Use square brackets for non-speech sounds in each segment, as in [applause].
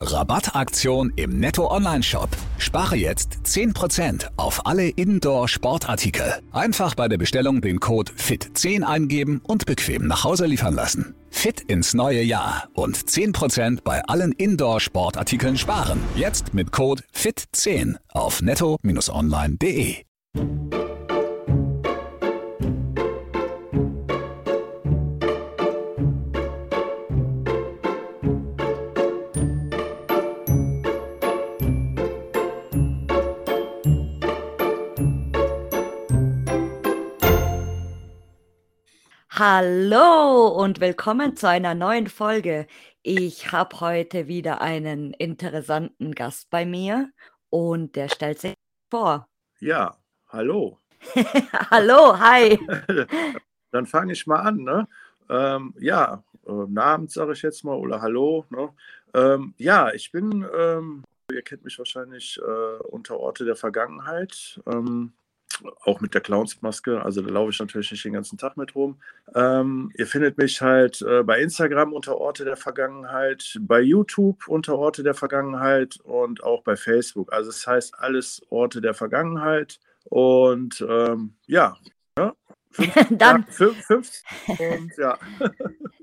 Rabattaktion im Netto Online Shop. Spare jetzt 10% auf alle Indoor Sportartikel. Einfach bei der Bestellung den Code FIT10 eingeben und bequem nach Hause liefern lassen. Fit ins neue Jahr und 10% bei allen Indoor Sportartikeln sparen. Jetzt mit Code FIT10 auf netto-online.de. Hallo und willkommen zu einer neuen Folge. Ich habe heute wieder einen interessanten Gast bei mir und der stellt sich vor. Ja, hallo. [laughs] hallo, hi. [laughs] Dann fange ich mal an. Ne? Ähm, ja, äh, Namen sage ich jetzt mal oder Hallo. Ne? Ähm, ja, ich bin, ähm, ihr kennt mich wahrscheinlich äh, unter Orte der Vergangenheit. Ähm, auch mit der Clownsmaske. Also da laufe ich natürlich nicht den ganzen Tag mit rum. Ähm, ihr findet mich halt äh, bei Instagram unter Orte der Vergangenheit, bei YouTube unter Orte der Vergangenheit und auch bei Facebook. Also es das heißt alles Orte der Vergangenheit. Und ähm, ja, ja fünf, [laughs] Dann. Ja, fünf, fünf, und ja. [laughs]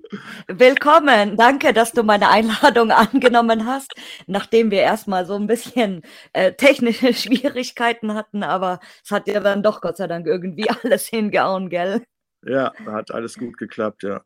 Willkommen. Danke, dass du meine Einladung [laughs] angenommen hast, nachdem wir erstmal so ein bisschen äh, technische [laughs] Schwierigkeiten hatten, aber es hat ja dann doch Gott sei Dank irgendwie [laughs] alles hingehauen, gell? Ja, hat alles gut geklappt, ja.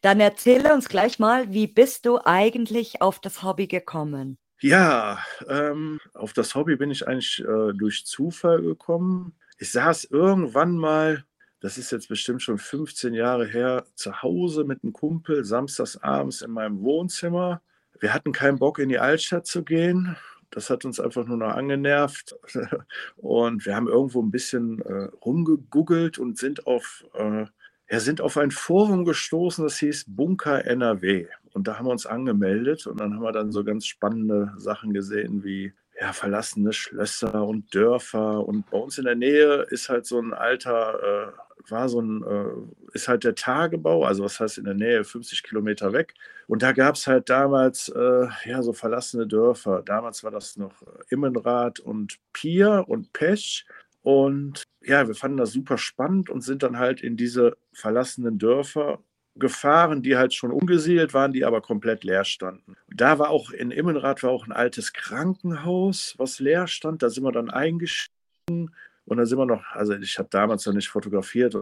Dann erzähle uns gleich mal, wie bist du eigentlich auf das Hobby gekommen? Ja, ähm, auf das Hobby bin ich eigentlich äh, durch Zufall gekommen. Ich saß irgendwann mal das ist jetzt bestimmt schon 15 Jahre her, zu Hause mit einem Kumpel, samstags abends in meinem Wohnzimmer. Wir hatten keinen Bock, in die Altstadt zu gehen. Das hat uns einfach nur noch angenervt. [laughs] Und wir haben irgendwo ein bisschen äh, rumgegoogelt und sind auf, äh, ja, sind auf ein Forum gestoßen, das hieß Bunker NRW. Und da haben wir uns angemeldet und dann haben wir dann so ganz spannende Sachen gesehen wie ja, verlassene Schlösser und Dörfer. Und bei uns in der Nähe ist halt so ein alter äh, war so ein, äh, ist halt der Tagebau, also was heißt in der Nähe, 50 Kilometer weg. Und da gab es halt damals, äh, ja, so verlassene Dörfer. Damals war das noch äh, Immenrad und Pier und Pech. Und ja, wir fanden das super spannend und sind dann halt in diese verlassenen Dörfer gefahren, die halt schon umgesiedelt waren, die aber komplett leer standen. Da war auch in Immenrad war auch ein altes Krankenhaus, was leer stand. Da sind wir dann eingestiegen und dann sind wir noch, also ich habe damals noch nicht fotografiert,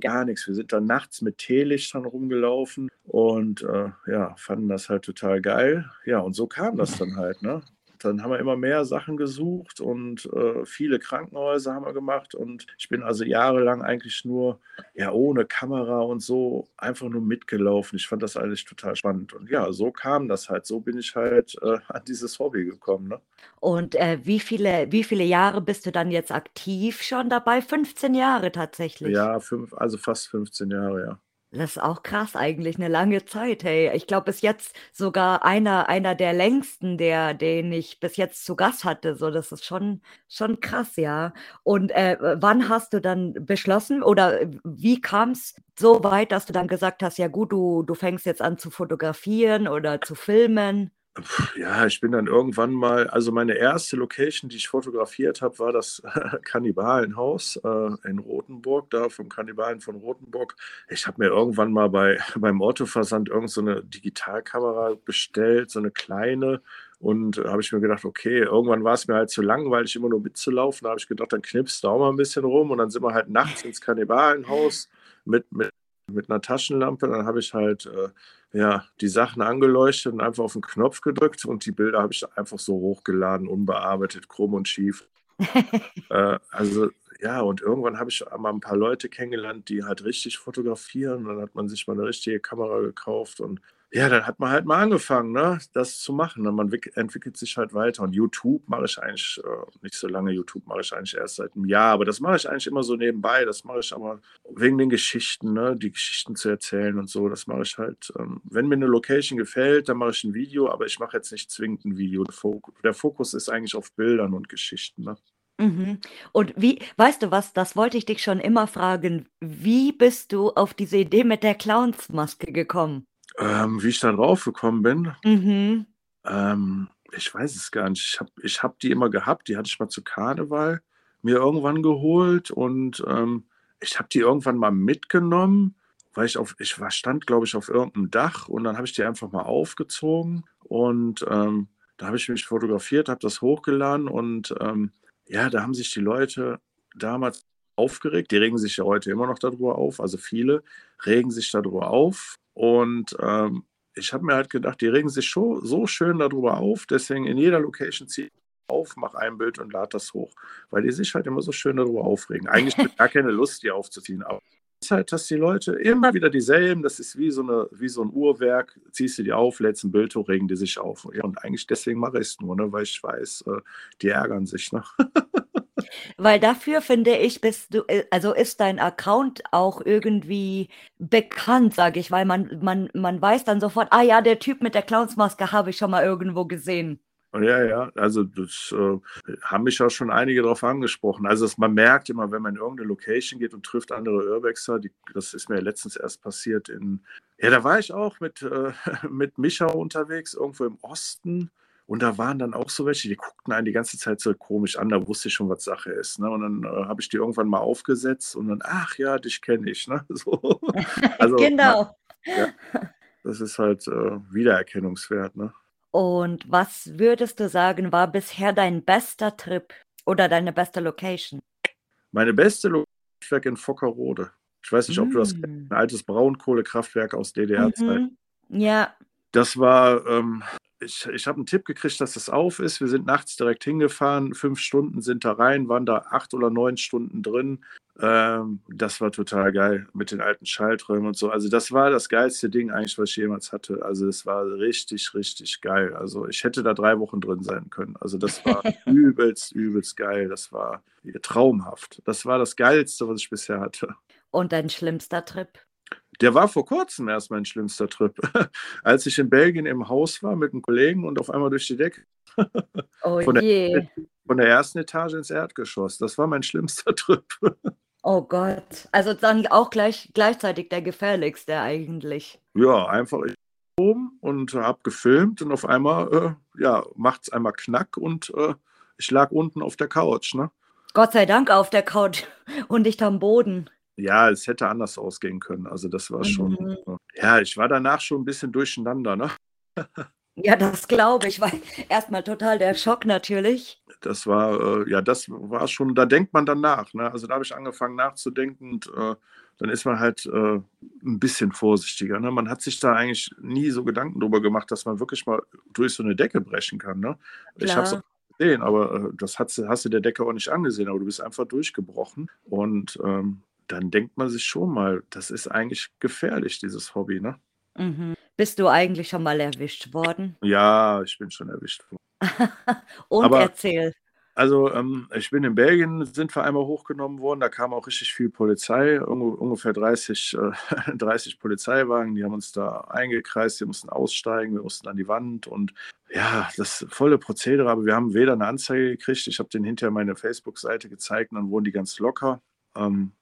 gar nichts. Wir sind dann nachts mit Teelichtern rumgelaufen und äh, ja, fanden das halt total geil. Ja, und so kam das dann halt, ne? Dann haben wir immer mehr Sachen gesucht und äh, viele Krankenhäuser haben wir gemacht. Und ich bin also jahrelang eigentlich nur, ja, ohne Kamera und so einfach nur mitgelaufen. Ich fand das eigentlich total spannend. Und ja, so kam das halt. So bin ich halt äh, an dieses Hobby gekommen. Ne? Und äh, wie, viele, wie viele Jahre bist du dann jetzt aktiv schon dabei? 15 Jahre tatsächlich. Ja, fünf, also fast 15 Jahre, ja. Das ist auch krass eigentlich, eine lange Zeit, hey. Ich glaube, bis jetzt sogar einer einer der längsten, der den ich bis jetzt zu Gast hatte, so, das ist schon schon krass, ja. Und, äh, wann hast du dann beschlossen oder wie kam es so weit, dass du dann gesagt hast: „Ja gut, du du fängst jetzt an zu fotografieren oder zu filmen?“ Ja, ich bin dann irgendwann mal, also meine erste Location, die ich fotografiert habe, war das [laughs] Kannibalenhaus äh, in Rothenburg, da vom Kannibalen von Rothenburg. Ich habe mir irgendwann mal bei, [laughs] beim Autoversand irgend so eine Digitalkamera bestellt, so eine kleine. Und da habe ich mir gedacht, okay, irgendwann war es mir halt zu langweilig, immer nur mitzulaufen. Da habe ich gedacht, dann knipst du auch mal ein bisschen rum. Und dann sind wir halt nachts ins Kannibalenhaus mit, mit, mit einer Taschenlampe. Dann habe ich halt äh, ja, die Sachen angeleuchtet und einfach auf den Knopf gedrückt und die Bilder habe ich einfach so hochgeladen, unbearbeitet, krumm und schief. [laughs] äh, also ja, und irgendwann habe ich mal ein paar Leute kennengelernt, die halt richtig fotografieren. Dann hat man sich mal eine richtige Kamera gekauft und ja, dann hat man halt mal angefangen, ne, das zu machen. Ne? Man entwickelt sich halt weiter. Und YouTube mache ich eigentlich äh, nicht so lange. YouTube mache ich eigentlich erst seit einem Jahr. Aber das mache ich eigentlich immer so nebenbei. Das mache ich aber wegen den Geschichten, ne? die Geschichten zu erzählen und so. Das mache ich halt. Ähm, wenn mir eine Location gefällt, dann mache ich ein Video. Aber ich mache jetzt nicht zwingend ein Video. Der Fokus ist eigentlich auf Bildern und Geschichten. Ne? Mhm. Und wie, weißt du was, das wollte ich dich schon immer fragen. Wie bist du auf diese Idee mit der Clownsmaske gekommen? Ähm, wie ich da drauf gekommen bin? Mhm. Ähm, ich weiß es gar nicht. Ich habe ich hab die immer gehabt. Die hatte ich mal zu Karneval mir irgendwann geholt und ähm, ich habe die irgendwann mal mitgenommen, weil ich auf, ich war, stand, glaube ich, auf irgendeinem Dach und dann habe ich die einfach mal aufgezogen und ähm, da habe ich mich fotografiert, habe das hochgeladen und ähm, ja, da haben sich die Leute damals aufgeregt. Die regen sich ja heute immer noch darüber auf, also viele regen sich darüber auf und ähm, ich habe mir halt gedacht, die regen sich schon so schön darüber auf, deswegen in jeder Location ziehe ich auf, mache ein Bild und lade das hoch, weil die sich halt immer so schön darüber aufregen. Eigentlich habe ich gar keine Lust, die aufzuziehen, aber es ist halt, dass die Leute immer wieder dieselben, das ist wie so, eine, wie so ein Uhrwerk, ziehst du die auf, lädst ein Bild hoch, regen die sich auf. Ja, und eigentlich deswegen mache ich es nur, ne, weil ich weiß, äh, die ärgern sich. Ne? [laughs] Weil dafür finde ich, bist du, äh, also ist dein Account auch irgendwie bekannt, sage ich, weil man, man, man weiß dann sofort, ah ja, der Typ mit der Clownsmaske habe ich schon mal irgendwo gesehen. Ja, ja, also das äh, haben mich auch schon einige darauf angesprochen. Also das, man merkt immer, wenn man in irgendeine Location geht und trifft andere Urbexer, die, das ist mir letztens erst passiert in, ja, da war ich auch mit, äh, [laughs] mit Micha unterwegs, irgendwo im Osten. Und da waren dann auch so welche, die guckten einen die ganze Zeit so komisch an, da wusste ich schon, was Sache ist. Ne? Und dann äh, habe ich die irgendwann mal aufgesetzt und dann, ach ja, dich kenne ich. Ne? [laughs] So. Also, genau. Man, ja, das ist halt äh, Wiedererkennungswert. Ne? Und was würdest du sagen, war bisher dein bester Trip oder deine beste Location? Meine beste Location in Fockerode. Ich weiß nicht, ob du das kennst, mm. ein altes Braunkohlekraftwerk aus DDR-Zeit. Mhm. Ja. Das war, ähm, ich, ich habe einen Tipp gekriegt, dass das auf ist. Wir sind nachts direkt hingefahren, fünf Stunden sind da rein, waren da acht oder neun Stunden drin. Ähm, das war total geil mit den alten Schalträumen und so. Also das war das geilste Ding eigentlich, was ich jemals hatte. Also es war richtig, richtig geil. Also ich hätte da drei Wochen drin sein können. Also das war [laughs] übelst, übelst geil. Das war traumhaft. Das war das Geilste, was ich bisher hatte. Und dein schlimmster Trip? Der war vor kurzem erst mein schlimmster Trip. [laughs] Als ich in Belgien im Haus war mit einem Kollegen und auf einmal durch die Decke. Oh [laughs] von je. Der, von der ersten Etage ins Erdgeschoss. Das war mein schlimmster [laughs] Trip. Oh Gott. Also dann auch gleich, gleichzeitig der gefährlichste eigentlich. Ja, einfach oben und habe gefilmt und auf einmal äh, ja, macht es einmal Knack und äh, ich lag unten auf der Couch. Ne? Gott sei Dank auf der Couch und nicht am Boden. Ja, es hätte anders ausgehen können. Also das war schon. Mhm. Ja, ich war danach schon ein bisschen durcheinander. Ne? Ja, das glaube ich, weil [laughs] erstmal total der Schock natürlich. Das war, äh, ja, das war schon, da denkt man dann nach. Ne? Also da habe ich angefangen nachzudenken und äh, dann ist man halt äh, ein bisschen vorsichtiger. Ne? Man hat sich da eigentlich nie so Gedanken drüber gemacht, dass man wirklich mal durch so eine Decke brechen kann. Ne? Ich habe es gesehen, aber äh, das hast, hast du der Decke auch nicht angesehen, aber du bist einfach durchgebrochen und ähm, dann denkt man sich schon mal, das ist eigentlich gefährlich, dieses Hobby. Ne? Mhm. Bist du eigentlich schon mal erwischt worden? Ja, ich bin schon erwischt worden. [laughs] Und Aber, erzähl. Also, ähm, ich bin in Belgien, sind wir einmal hochgenommen worden. Da kam auch richtig viel Polizei, ungefähr 30, äh, [laughs] 30 Polizeiwagen. Die haben uns da eingekreist, wir mussten aussteigen, wir mussten an die Wand und ja, das volle Prozedere. Aber wir haben weder eine Anzeige gekriegt. Ich habe den hinterher meine Facebook-Seite gezeigt und dann wurden die ganz locker. Ähm,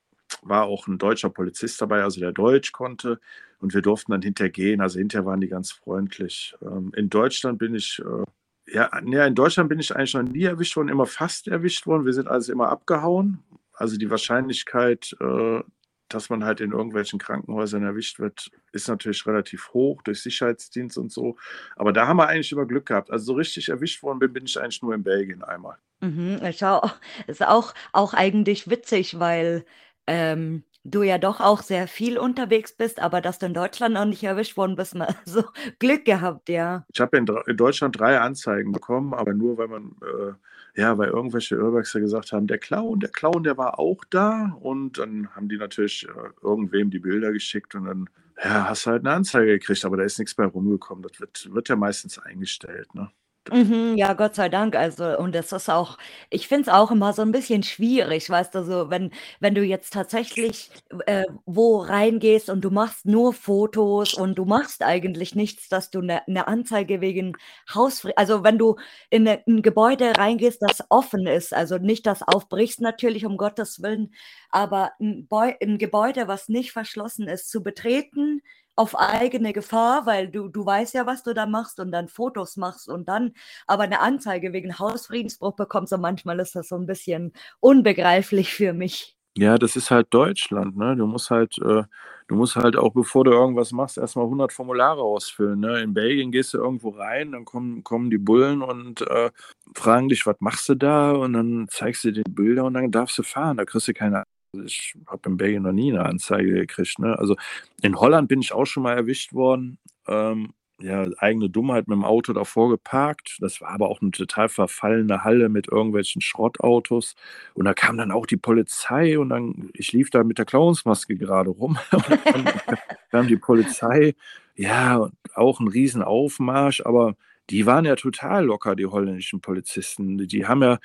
war auch ein deutscher Polizist dabei, also der Deutsch konnte. Und wir durften dann hinterher gehen. Also hinterher waren die ganz freundlich. Ähm, in Deutschland bin ich, äh, ja, nee, in Deutschland bin ich eigentlich noch nie erwischt worden, immer fast erwischt worden. Wir sind also immer abgehauen. Also die Wahrscheinlichkeit, äh, dass man halt in irgendwelchen Krankenhäusern erwischt wird, ist natürlich relativ hoch durch Sicherheitsdienst und so. Aber da haben wir eigentlich immer Glück gehabt. Also so richtig erwischt worden bin, bin ich eigentlich nur in Belgien einmal. Mhm, ist auch, auch eigentlich witzig, weil ähm, du ja doch auch sehr viel unterwegs bist, aber dass du in Deutschland noch nicht erwischt worden bist, mal [laughs] so Glück gehabt, ja. Ich habe in, in, Deutschland drei Anzeigen bekommen, aber nur weil man, äh, ja, weil irgendwelche Urbexer gesagt haben, der Clown, der Clown, der war auch da und dann haben die natürlich äh, irgendwem die Bilder geschickt und dann, ja, hast du halt eine Anzeige gekriegt, aber da ist nichts mehr rumgekommen. Das wird, wird ja meistens eingestellt, ne? Mhm, ja, Gott sei Dank. Also, und das ist auch, ich finde es auch immer so ein bisschen schwierig, weißt du, so, wenn, wenn du jetzt tatsächlich äh, wo reingehst und du machst nur Fotos und du machst eigentlich nichts, dass du eine ne Anzeige wegen Hausfrieden, also wenn du in ne, ein Gebäude reingehst, das offen ist, also nicht das aufbrichst natürlich, um Gottes Willen, aber ein, Beu ein Gebäude, was nicht verschlossen ist, zu betreten auf eigene Gefahr, weil du, du weißt ja, was du da machst und dann Fotos machst und dann aber eine Anzeige wegen Hausfriedensbruch bekommst und manchmal ist das so ein bisschen unbegreiflich für mich. Ja, das ist halt Deutschland, ne? Du musst halt, äh, du musst halt auch, bevor du irgendwas machst, erstmal 100 Formulare ausfüllen, ne? In Belgien gehst du irgendwo rein, dann kommen, kommen die Bullen und äh, fragen dich, was machst du da? Und dann zeigst du dir die Bilder und dann darfst du fahren. Da kriegst du keine ich habe in Belgien noch nie eine Anzeige gekriegt. Ne? Also in Holland bin ich auch schon mal erwischt worden. Ähm, ja, eigene Dummheit mit dem Auto davor geparkt. Das war aber auch eine total verfallene Halle mit irgendwelchen Schrottautos. Und da kam dann auch die Polizei und dann, ich lief da mit der Clownsmaske gerade rum. [laughs] und dann kam die Polizei. Ja, auch ein Riesenaufmarsch, aber die waren ja total locker, die holländischen Polizisten. Die haben ja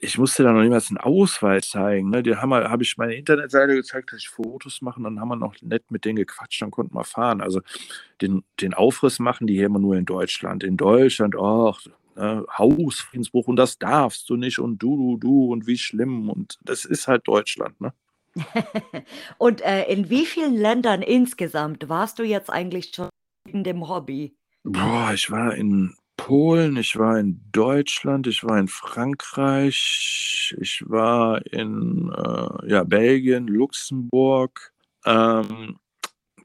ich musste da noch niemals einen Ausweis zeigen. Ne? Die haben habe ich meine Internetseite gezeigt, dass ich Fotos mache, dann haben wir noch nett mit denen gequatscht, dann konnten wir fahren. Also den, den Aufriss machen die hier immer nur in Deutschland. In Deutschland, ach, ne, Hausfriedensbruch und das darfst du nicht und du, du, du und wie schlimm. Und das ist halt Deutschland, ne? [laughs] und äh, in wie vielen Ländern insgesamt warst du jetzt eigentlich schon in dem Hobby? Boah, ich war in Polen, ich war in Deutschland, ich war in Frankreich, ich war in äh, ja, Belgien, Luxemburg, ähm,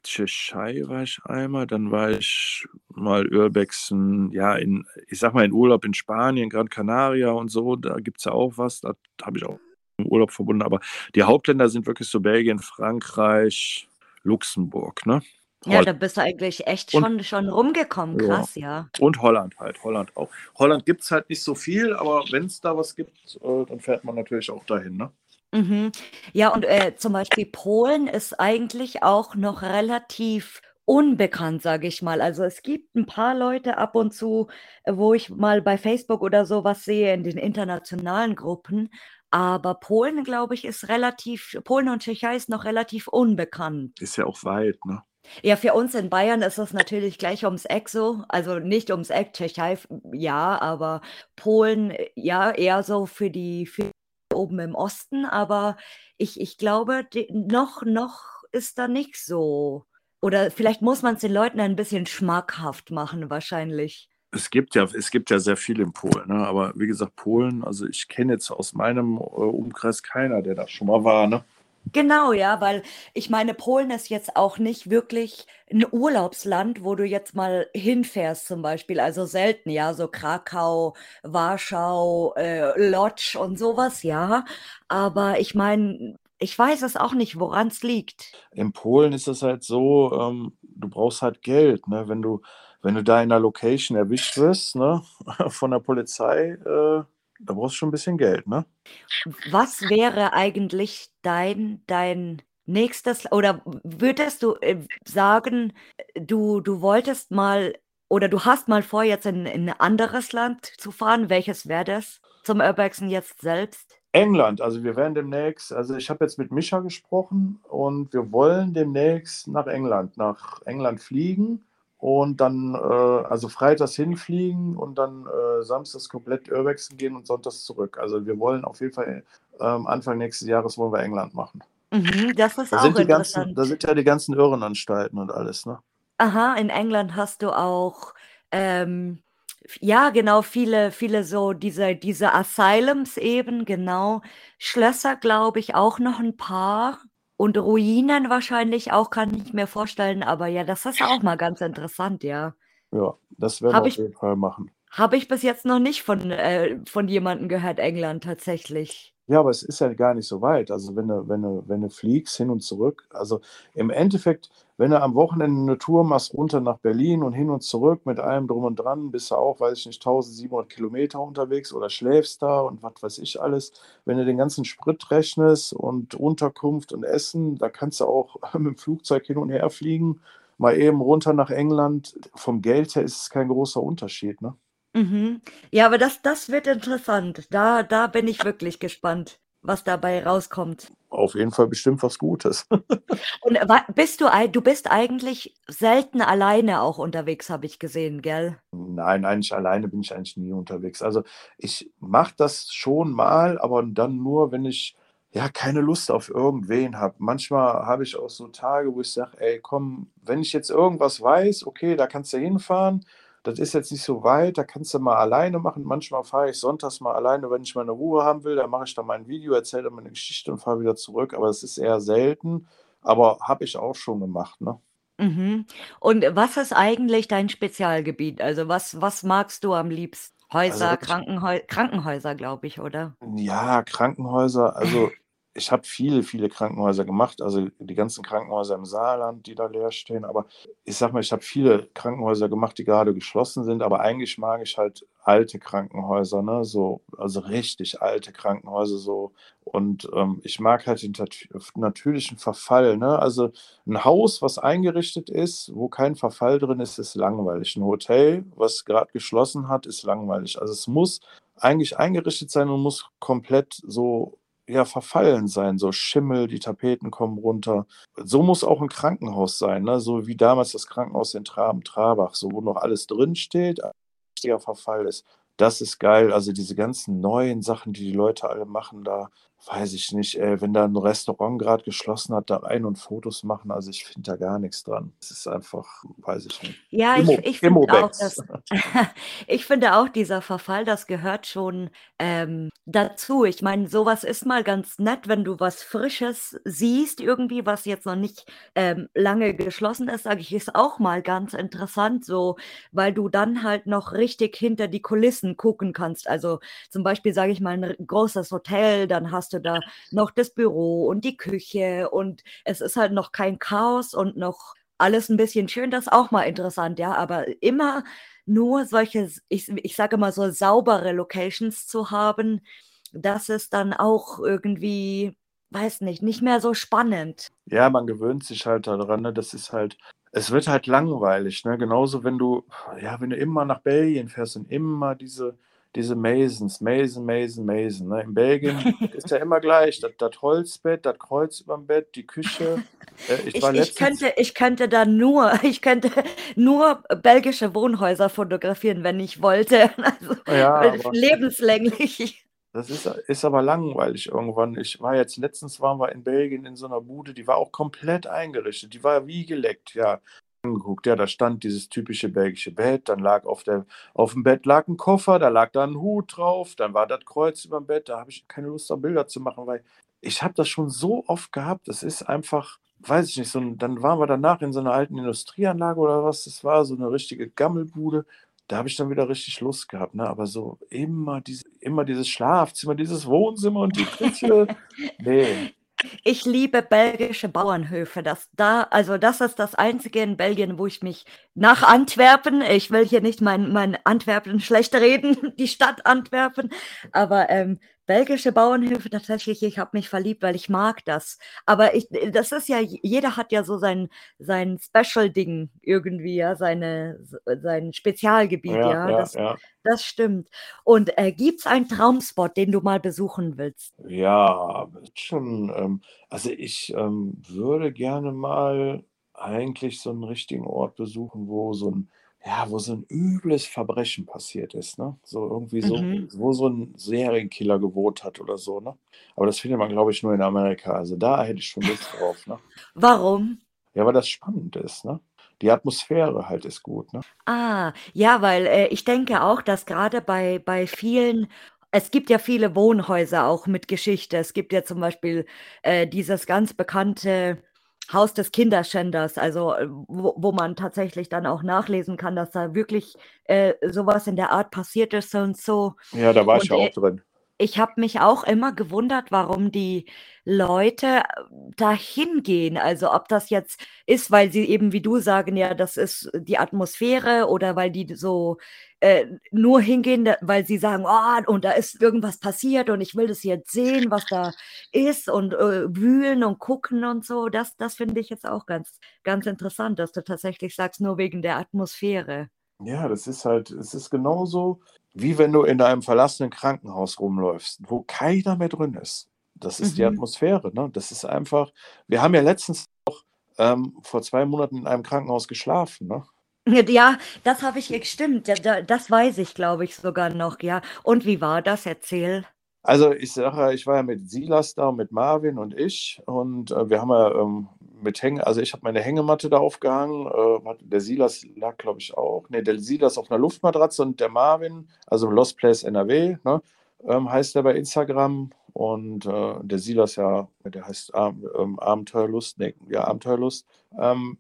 Tschechei war ich einmal, dann war ich mal Urbexen, ja, in, ich sag mal in Urlaub in Spanien, Gran Canaria und so, da gibt es ja auch was, da habe ich auch im Urlaub verbunden, aber die Hauptländer sind wirklich so Belgien, Frankreich, Luxemburg, ne? Ja, da bist du eigentlich echt schon, schon rumgekommen. Ja. Krass, ja. Und Holland halt, Holland auch. Holland gibt es halt nicht so viel, aber wenn es da was gibt, äh, dann fährt man natürlich auch dahin, ne? Mhm. Ja, und äh, zum Beispiel Polen ist eigentlich auch noch relativ unbekannt, sage ich mal. Also es gibt ein paar Leute ab und zu, wo ich mal bei Facebook oder so was sehe in den internationalen Gruppen. Aber Polen, glaube ich, ist relativ, Polen und Tschechei ist noch relativ unbekannt. Ist ja auch weit, ne? Ja, für uns in Bayern ist das natürlich gleich ums Eck so. Also nicht ums Eck, Tschechei ja, aber Polen ja eher so für die für oben im Osten. Aber ich, ich glaube, die, noch, noch ist da nicht so. Oder vielleicht muss man es den Leuten ein bisschen schmackhaft machen, wahrscheinlich. Es gibt ja, es gibt ja sehr viel in Polen, ne? aber wie gesagt, Polen, also ich kenne jetzt aus meinem äh, Umkreis keiner, der da schon mal war. Ne? Genau, ja, weil ich meine, Polen ist jetzt auch nicht wirklich ein Urlaubsland, wo du jetzt mal hinfährst zum Beispiel. Also selten, ja, so Krakau, Warschau, äh, Lodz und sowas, ja. Aber ich meine, ich weiß es auch nicht, woran es liegt. In Polen ist es halt so, ähm, du brauchst halt Geld, ne? Wenn du, wenn du da in einer Location erwischt wirst, ne, [laughs] von der Polizei, äh, da brauchst du schon ein bisschen Geld, ne? Was wäre eigentlich dein, dein nächstes, oder würdest du äh, sagen, du, du wolltest mal oder du hast mal vor, jetzt in, in ein anderes Land zu fahren? Welches wäre das zum Urbexen jetzt selbst? England, also wir werden demnächst, also ich habe jetzt mit Micha gesprochen und wir wollen demnächst nach England, nach England fliegen und dann, äh, also freitags hinfliegen und dann äh, samstags komplett Urbexen gehen und sonntags zurück. Also wir wollen auf jeden Fall ähm, Anfang nächsten Jahres wollen wir England machen. Mhm, das ist da auch sind die interessant. ganzen, Da sind ja die ganzen Irrenanstalten und alles, ne? Aha, in England hast du auch, ähm, ja, genau, viele, viele so diese, diese Asylums eben, genau. Schlösser, glaube ich, auch noch ein paar. Und Ruinen wahrscheinlich auch, kann ich mir vorstellen. Aber ja, das ist auch mal ganz interessant, ja. Ja, das werden wir auf jeden Fall machen. Habe ich bis jetzt noch nicht von, äh, von jemandem gehört, England tatsächlich. Ja, aber es ist ja gar nicht so weit. Also wenn du, wenn du, wenn du fliegst hin und zurück, also im Endeffekt, wenn du am Wochenende eine Tour machst runter nach Berlin und hin und zurück mit allem drum und dran, bist du auch, weiß ich nicht, 1700 Kilometer unterwegs oder schläfst da und was weiß ich alles. Wenn du den ganzen Sprit rechnest und Unterkunft und Essen, da kannst du auch [laughs] mit dem Flugzeug hin und her fliegen, mal eben runter nach England. Vom Geld her ist es kein großer Unterschied, ne? Mhm. Ja, aber das das wird interessant. Da da bin ich wirklich gespannt, was dabei rauskommt. Auf jeden Fall bestimmt was Gutes. [laughs] Und bist du du bist eigentlich selten alleine auch unterwegs, habe ich gesehen, gell? Nein, eigentlich alleine bin ich eigentlich nie unterwegs. Also, ich mache das schon mal, aber dann nur, wenn ich ja, keine Lust auf irgendwen habe. Manchmal habe ich auch so Tage, wo ich sage, ey, komm, wenn ich jetzt irgendwas weiß, okay, da kannst du hinfahren, das ist jetzt nicht so weit, da kannst du mal alleine machen. Manchmal fahre ich sonntags mal alleine, wenn ich meine Ruhe haben will, dann mache ich da mein Video, erzähle meine Geschichte und fahre wieder zurück. Aber es ist eher selten, aber habe ich auch schon gemacht, ne? Mhm. Und was ist eigentlich dein Spezialgebiet? Also was, was magst du am liebsten? Also Häuser, wirklich, Krankenhäu Krankenhäuser, glaube ich, oder? ja, Krankenhäuser, also ich habe viele, viele Krankenhäuser gemacht, also die ganzen Krankenhäuser im Saarland, die da leer stehen. Aber ich sag mal, ich habe viele Krankenhäuser gemacht, die gerade geschlossen sind. Aber eigentlich mag ich halt alte Krankenhäuser, ne? So, also richtig alte Krankenhäuser so. Und ähm, ich mag halt den natürlichen Verfall, ne? Also ein Haus, was eingerichtet ist, wo kein Verfall drin ist, ist langweilig. Ein Hotel, was gerade geschlossen hat, ist langweilig. Also es muss eigentlich eingerichtet sein und muss komplett so ja, verfallen sein, so Schimmel, die Tapeten kommen runter. So muss auch ein Krankenhaus sein, ne? So wie damals das Krankenhaus in Traben, Trabach, so wo noch alles drinsteht, richtiger Verfall ist. Das ist geil. Also diese ganzen neuen Sachen, die die Leute alle machen, da weiß ich nicht, ey, wenn da ein Restaurant gerade geschlossen hat, da rein und Fotos machen, also ich finde da gar nichts dran. Es ist einfach, weiß ich nicht. Ja, ich, Immo, ich finde auch, dass [laughs] ich finde auch, dieser Verfall, das gehört schon ähm, dazu. Ich meine, sowas ist mal ganz nett, wenn du was Frisches siehst, irgendwie, was jetzt noch nicht ähm, lange geschlossen ist, sage ich, ist auch mal ganz interessant, so, weil du dann halt noch richtig hinter die Kulissen gucken kannst. Also zum Beispiel, sage ich mal, ein großes Hotel, dann hast du da noch das Büro und die Küche und es ist halt noch kein Chaos und noch alles ein bisschen schön, das ist auch mal interessant, ja, aber immer nur solche, ich, ich sage mal so saubere Locations zu haben, das ist dann auch irgendwie, weiß nicht, nicht mehr so spannend. Ja, man gewöhnt sich halt daran, ne? Das ist halt, es wird halt langweilig, ne? Genauso, wenn du, ja, wenn du immer nach Belgien fährst und immer diese, diese Masons, Mason, Mason, Mason, ne? In Belgien [laughs] ist ja immer gleich, das, das Holzbett, das Kreuz über dem Bett, die Küche. Äh, ich Ich, ich könnte, ich könnte da nur, [laughs] ich könnte nur belgische Wohnhäuser fotografieren, wenn ich wollte. [laughs] Also ja, aber lebenslänglich. das ist, ist aber langweilig irgendwann. Ich war jetzt, letztens waren wir in Belgien in so einer Bude, die war auch komplett eingerichtet, die war wie geleckt, ja. Angeguckt, ja, da stand dieses typische belgische Bett, dann lag auf der, auf dem Bett lag ein Koffer, da lag da ein Hut drauf, dann war das Kreuz über dem Bett, da habe ich keine Lust, da Bilder zu machen, weil ich habe das schon so oft gehabt, das ist einfach, weiß ich nicht, so ein, dann waren wir danach in so einer alten Industrieanlage oder was, das war so eine richtige Gammelbude, da habe ich dann wieder richtig Lust gehabt, ne? Aber so immer, diese, immer dieses Schlafzimmer, dieses Wohnzimmer und die Küche, [laughs] nee. Ich liebe belgische Bauernhöfe. Das da, also das ist das einzige in Belgien, wo ich mich nach Antwerpen, ich will hier nicht mein, mein Antwerpen schlecht reden, [laughs] die Stadt Antwerpen, aber ähm, belgische Bauernhöfe tatsächlich, ich habe mich verliebt, weil ich mag das. Aber ich, das ist ja, jeder hat ja so sein, sein Special-Ding irgendwie, ja, seine, sein Spezialgebiet, Ja, ja. ja, Das, ja. das stimmt. Und äh, gibt es einen Traumspot, den du mal besuchen willst? Ja, schon. Ähm, also ich ähm, würde gerne mal eigentlich so einen richtigen Ort besuchen, wo so ein, ja, wo so ein übles Verbrechen passiert ist, ne? So irgendwie so, Mhm. wo so ein Serienkiller gewohnt hat oder so, ne? Aber das findet man, glaube ich, nur in Amerika. Also da hätte ich schon Lust drauf, ne? [laughs] Warum? Ja, weil das spannend ist, ne? Die Atmosphäre halt ist gut, ne? Ah, ja, weil äh, ich denke auch, dass gerade bei, bei vielen, es gibt ja viele Wohnhäuser auch mit Geschichte. Es gibt ja zum Beispiel äh, dieses ganz bekannte Haus des Kinderschänders, also äh, wo, wo man tatsächlich dann auch nachlesen kann, dass da wirklich äh, sowas in der Art passiert ist und so. Ja, da war ich Und ja äh, auch drin. Ich habe mich auch immer gewundert, warum die Leute dahin gehen. Also ob das jetzt ist, weil sie eben wie du sagen, ja, das ist die Atmosphäre oder weil die so äh, nur hingehen, weil sie sagen, oh, und da ist irgendwas passiert und ich will das jetzt sehen, was da ist und äh, wühlen und gucken und so. Das, das finde ich jetzt auch ganz, ganz interessant, dass du tatsächlich sagst, nur wegen der Atmosphäre. Ja, das ist halt, es ist genauso, wie wenn du in einem verlassenen Krankenhaus rumläufst, wo keiner mehr drin ist. Das ist die Mhm. Atmosphäre, ne? Das ist einfach, wir haben ja letztens noch ähm, vor zwei Monaten in einem Krankenhaus geschlafen, ne? Ja, das habe ich, stimmt, ja, da- das weiß ich, glaube ich, sogar noch, ja. Und wie war das? Erzähl. Also ich sage, ich war ja mit Silas da, mit Marvin und ich und äh, wir haben ja ähm, mit Hängen, also ich habe meine Hängematte da aufgehangen, äh, der Silas lag glaube ich auch, ne, der Silas auf einer Luftmatratze und der Marvin, also Lost Place NRW, ne, ähm, heißt er bei Instagram und äh, der Silas ja, der heißt ähm, Abenteuerlust, ne, ja Abenteuerlust, ähm,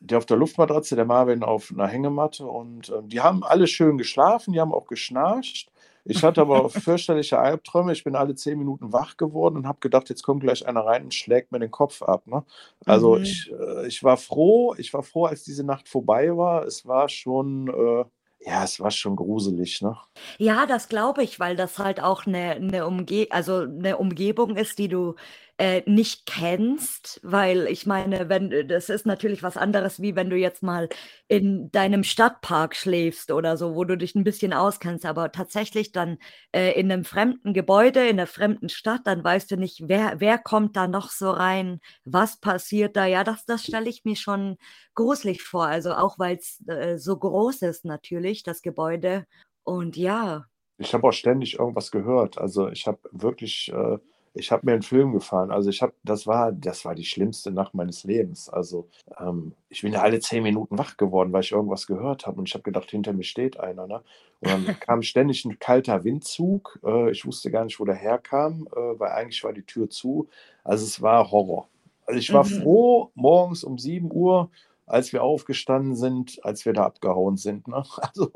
der auf der Luftmatratze, der Marvin auf einer Hängematte und äh, die haben alle schön geschlafen, die haben auch geschnarcht ich hatte aber fürchterliche Albträume. Ich bin alle zehn Minuten wach geworden und habe gedacht, jetzt kommt gleich einer rein und schlägt mir den Kopf ab. Ne? Also mhm. ich, äh, ich war froh, ich war froh, als diese Nacht vorbei war. Es war schon, äh, ja, es war schon gruselig, ne? Ja, das glaube ich, weil das halt auch eine, eine, Umge also eine Umgebung ist, die du äh, nicht kennst, weil ich meine, wenn äh, das ist natürlich was anderes, wie wenn du jetzt mal in deinem Stadtpark schläfst oder so, wo du dich ein bisschen auskennst, aber tatsächlich dann äh, in einem fremden Gebäude, in einer fremden Stadt, dann weißt du nicht, wer, wer kommt da noch so rein, was passiert da. Ja, das, das stelle ich mir schon gruselig vor. Also auch weil es äh, so groß ist natürlich, das Gebäude. Und ja. Ich habe auch ständig irgendwas gehört. Also ich habe wirklich äh, ich habe mir einen Film gefallen. Also ich habe, das war, das war die schlimmste Nacht meines Lebens. Also ähm, ich bin ja alle zehn Minuten wach geworden, weil ich irgendwas gehört habe und ich habe gedacht, hinter mir steht einer. Ne? Und dann [laughs] kam ständig ein kalter Windzug. Äh, ich wusste gar nicht, wo der herkam, äh, weil eigentlich war die Tür zu. Also es war Horror. Also ich war mhm. froh morgens um 7 Uhr, als wir aufgestanden sind, als wir da abgehauen sind. Ne? [laughs] Also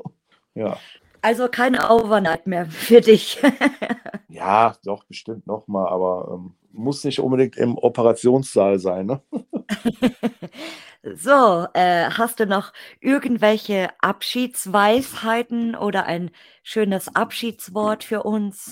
ja. Also kein Overnight mehr für dich. [laughs] ja, doch, bestimmt nochmal, aber ähm, muss nicht unbedingt im Operationssaal sein. Ne? [laughs] so, äh, hast du noch irgendwelche Abschiedsweisheiten oder ein schönes Abschiedswort für uns?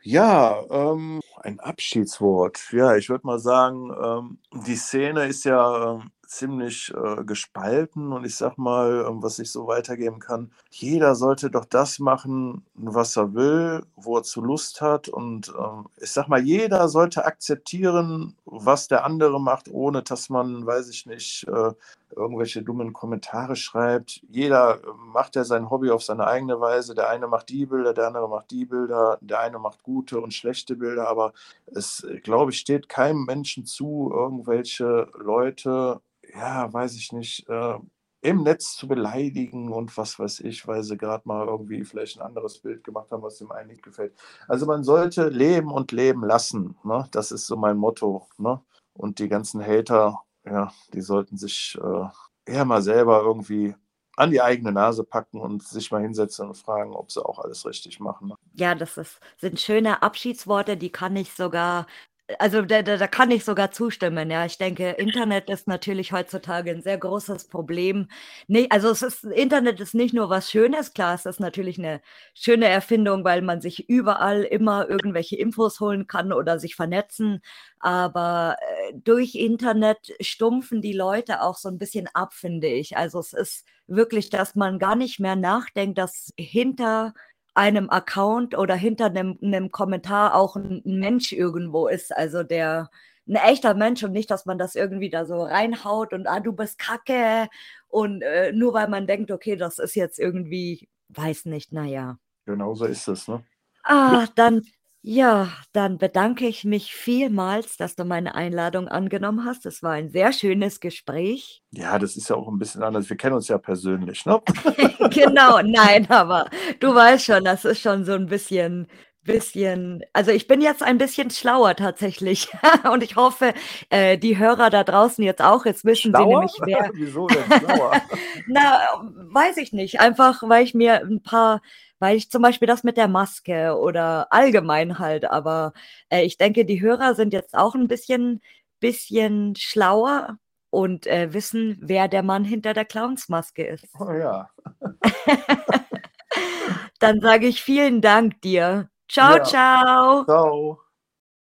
Ja, ähm, ein Abschiedswort. Ja, ich würde mal sagen, ähm, die Szene ist ja ähm, ziemlich äh, gespalten und ich sag mal, ähm, was ich so weitergeben kann, jeder sollte doch das machen, was er will, wo er zu Lust hat und ähm, ich sag mal, jeder sollte akzeptieren, was der andere macht, ohne dass man, weiß ich nicht, äh, irgendwelche dummen Kommentare schreibt. Jeder äh, macht ja sein Hobby auf seine eigene Weise. Der eine macht die Bilder, der andere macht die Bilder, der eine macht gute und schlechte Bilder, aber es, äh, glaube ich, steht keinem Menschen zu, irgendwelche Leute ja, weiß ich nicht, äh, im Netz zu beleidigen und was weiß ich, weil sie gerade mal irgendwie vielleicht ein anderes Bild gemacht haben, was dem einen nicht gefällt. Also man sollte leben und leben lassen. Ne? Das ist so mein Motto. Ne? Und die ganzen Hater, ja, die sollten sich äh, eher mal selber irgendwie an die eigene Nase packen und sich mal hinsetzen und fragen, ob sie auch alles richtig machen. Ne? Ja, das ist, sind schöne Abschiedsworte, die kann ich sogar also da, da, da kann ich sogar zustimmen. Ja, ich denke, Internet ist natürlich heutzutage ein sehr großes Problem. Nee, also es ist, Internet ist nicht nur was Schönes, klar, es ist natürlich eine schöne Erfindung, weil man sich überall immer irgendwelche Infos holen kann oder sich vernetzen. Aber äh, durch Internet stumpfen die Leute auch so ein bisschen ab, finde ich. Also es ist wirklich, dass man gar nicht mehr nachdenkt, dass hinter einem Account oder hinter einem, einem Kommentar auch ein, ein, Mensch irgendwo ist, also der ein echter Mensch und nicht, dass man das irgendwie da so reinhaut und ah, du bist kacke und äh, nur weil man denkt, okay, das ist jetzt irgendwie, weiß nicht, naja. Genau so ist es, ne? Ah, dann ja, dann bedanke ich mich vielmals, dass du meine Einladung angenommen hast. Es war ein sehr schönes Gespräch. Ja, das ist ja auch ein bisschen anders. Wir kennen uns ja persönlich, ne? [laughs] genau, nein, aber du weißt schon, das ist schon so ein bisschen, bisschen, also ich bin jetzt ein bisschen schlauer tatsächlich [laughs] und ich hoffe, äh, die Hörer da draußen jetzt auch, jetzt wissen schlauer? sie nämlich wer. [laughs] Wieso denn schlauer? Na, weiß ich nicht, einfach weil ich mir ein paar weil ich zum Beispiel das mit der Maske oder allgemein halt, aber äh, ich denke, die Hörer sind jetzt auch ein bisschen, bisschen schlauer und äh, wissen, wer der Mann hinter der Clownsmaske ist. Oh ja. [laughs] Dann sage ich vielen Dank dir. Ciao, ja. ciao. Ciao.